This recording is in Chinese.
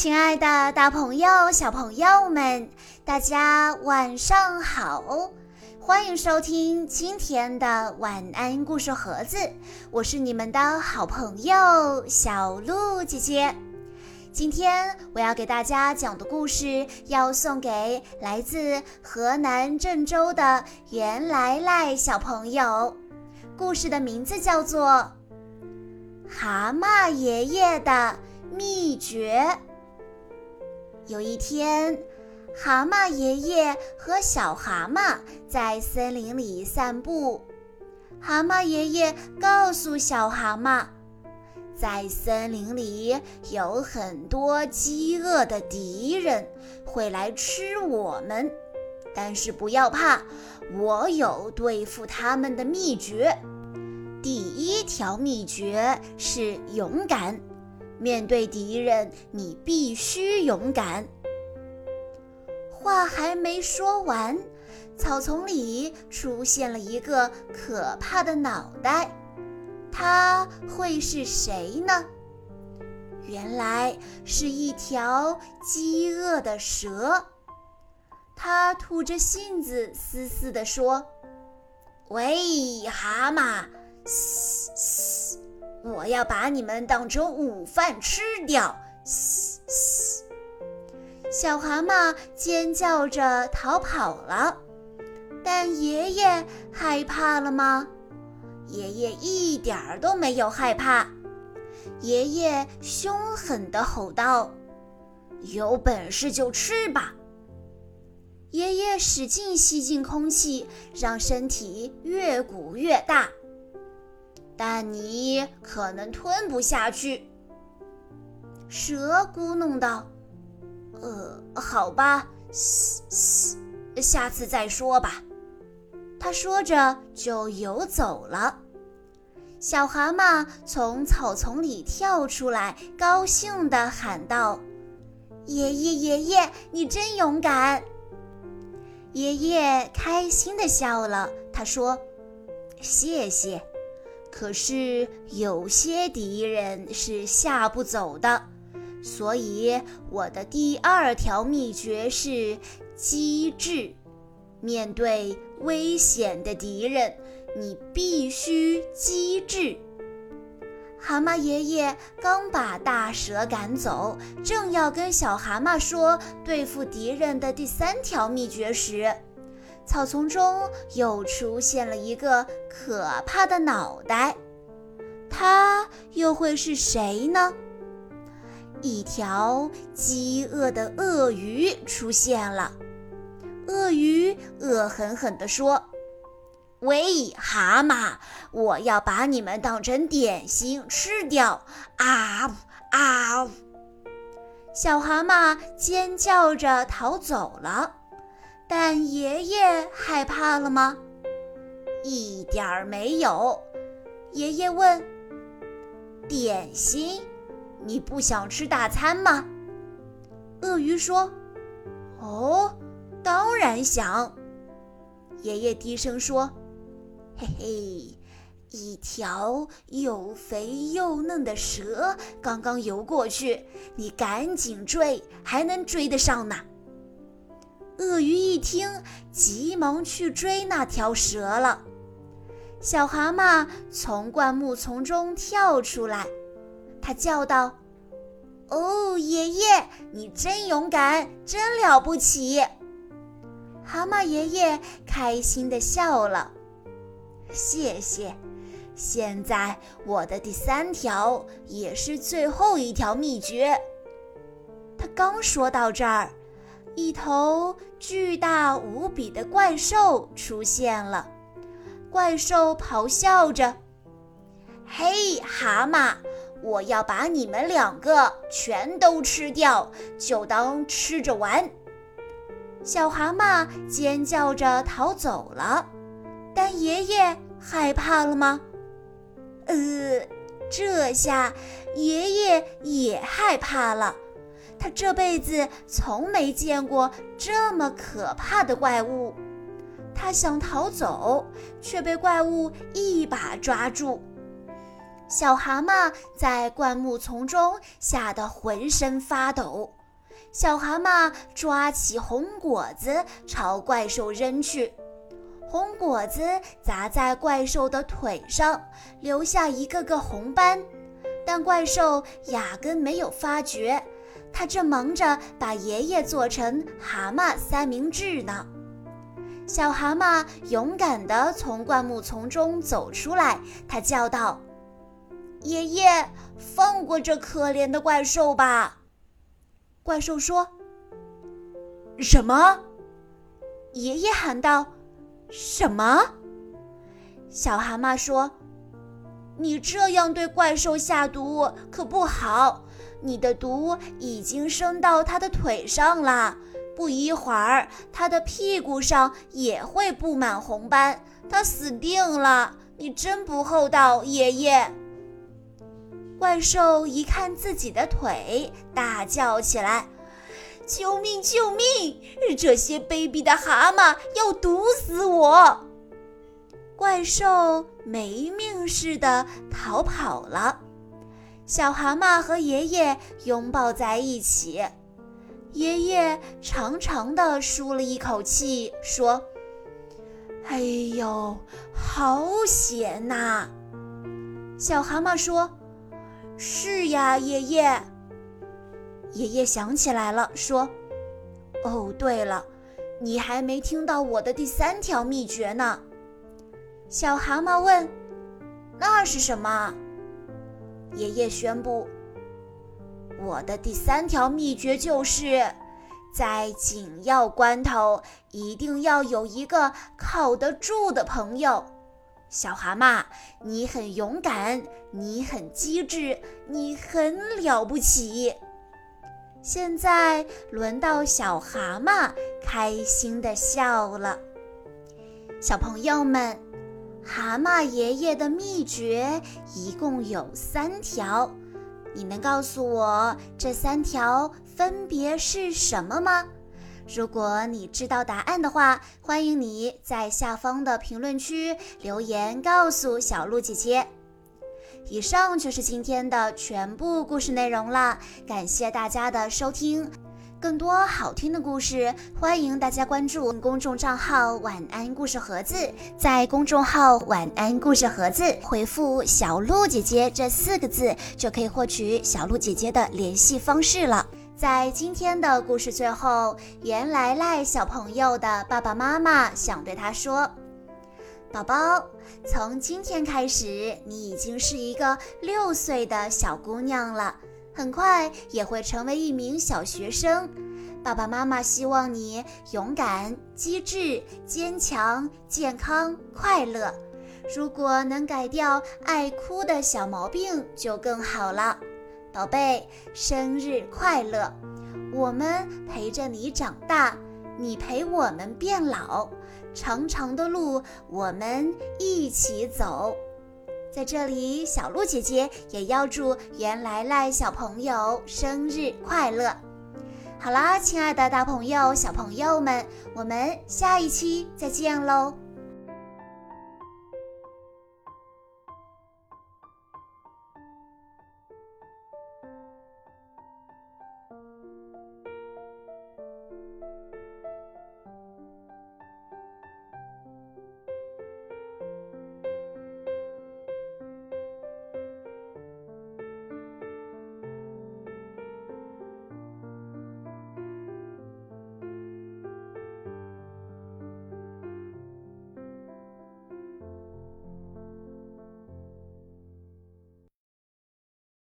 亲爱的，大朋友、小朋友们，大家晚上好！欢迎收听今天的晚安故事盒子，我是你们的好朋友小鹿姐姐。今天我要给大家讲的故事，要送给来自河南郑州的袁来来小朋友。故事的名字叫做《蛤蟆爷爷的秘诀》。有一天，蛤蟆爷爷和小蛤蟆在森林里散步。蛤蟆爷爷告诉小蛤蟆，在森林里有很多饥饿的敌人会来吃我们，但是不要怕，我有对付他们的秘诀。第一条秘诀是勇敢。面对敌人，你必须勇敢。话还没说完，草丛里出现了一个可怕的脑袋，它会是谁呢？原来是一条饥饿的蛇。它吐着信子，嘶嘶地说：“喂，蛤蟆，嘶嘶。”我要把你们当成午饭吃掉！嘶嘶，小蛤蟆尖叫着逃跑了。但爷爷害怕了吗？爷爷一点儿都没有害怕。爷爷凶狠地吼道：“有本事就吃吧！”爷爷使劲吸进空气，让身体越鼓越大。但你可能吞不下去。”蛇咕哝道，“呃，好吧，嘶嘶，下次再说吧。”他说着就游走了。小蛤蟆从草丛里跳出来，高兴地喊道：“爷爷，爷爷，你真勇敢！”爷爷开心地笑了，他说：“谢谢。”可是有些敌人是吓不走的，所以我的第二条秘诀是机智。面对危险的敌人，你必须机智。蛤蟆爷爷刚把大蛇赶走，正要跟小蛤蟆说对付敌人的第三条秘诀时，草丛中又出现了一个可怕的脑袋，它又会是谁呢？一条饥饿的鳄鱼出现了。鳄鱼恶狠狠地说：“喂，蛤蟆，我要把你们当成点心吃掉！”啊呜啊呜！小蛤蟆尖叫着逃走了。但爷爷害怕了吗？一点儿没有。爷爷问：“点心，你不想吃大餐吗？”鳄鱼说：“哦，当然想。”爷爷低声说：“嘿嘿，一条又肥又嫩的蛇刚刚游过去，你赶紧追，还能追得上呢。”鳄鱼一听，急忙去追那条蛇了。小蛤蟆从灌木丛中跳出来，他叫道：“哦，爷爷，你真勇敢，真了不起！”蛤蟆爷爷开心地笑了：“谢谢。现在我的第三条也是最后一条秘诀。”他刚说到这儿。一头巨大无比的怪兽出现了，怪兽咆哮着：“嘿，蛤蟆，我要把你们两个全都吃掉，就当吃着玩。”小蛤蟆尖叫着逃走了，但爷爷害怕了吗？呃，这下爷爷也害怕了。他这辈子从没见过这么可怕的怪物，他想逃走，却被怪物一把抓住。小蛤蟆在灌木丛中吓得浑身发抖。小蛤蟆抓起红果子朝怪兽扔去，红果子砸在怪兽的腿上，留下一个个红斑。但怪兽压根没有发觉，他正忙着把爷爷做成蛤蟆三明治呢。小蛤蟆勇敢地从灌木丛中走出来，他叫道：“爷爷，放过这可怜的怪兽吧！”怪兽说：“什么？”爷爷喊道：“什么？”小蛤蟆说：“你这样对怪兽下毒可不好，你的毒已经升到它的腿上了。”不一会儿，他的屁股上也会布满红斑，他死定了！你真不厚道，爷爷。怪兽一看自己的腿，大叫起来：“救命！救命！这些卑鄙的蛤蟆要毒死我！”怪兽没命似的逃跑了。小蛤蟆和爷爷拥抱在一起。爷爷长长的舒了一口气，说：“哎呦，好险呐！”小蛤蟆说：“是呀，爷爷。”爷爷想起来了，说：“哦，对了，你还没听到我的第三条秘诀呢。”小蛤蟆问：“那是什么？”爷爷宣布。我的第三条秘诀就是，在紧要关头一定要有一个靠得住的朋友。小蛤蟆，你很勇敢，你很机智，你很了不起。现在轮到小蛤蟆开心的笑了。小朋友们，蛤蟆爷爷的秘诀一共有三条。你能告诉我这三条分别是什么吗？如果你知道答案的话，欢迎你在下方的评论区留言告诉小鹿姐姐。以上就是今天的全部故事内容了，感谢大家的收听。更多好听的故事，欢迎大家关注公众账号“晚安故事盒子”。在公众号“晚安故事盒子”回复“小鹿姐姐”这四个字，就可以获取小鹿姐姐的联系方式了。在今天的故事最后，袁来来小朋友的爸爸妈妈想对他说：“宝宝，从今天开始，你已经是一个六岁的小姑娘了。”很快也会成为一名小学生。爸爸妈妈希望你勇敢、机智、坚强、健康、快乐。如果能改掉爱哭的小毛病，就更好了。宝贝，生日快乐！我们陪着你长大，你陪我们变老。长长的路，我们一起走。在这里，小鹿姐姐也要祝袁来来小朋友生日快乐。好啦，亲爱的大朋友、小朋友们，我们下一期再见喽！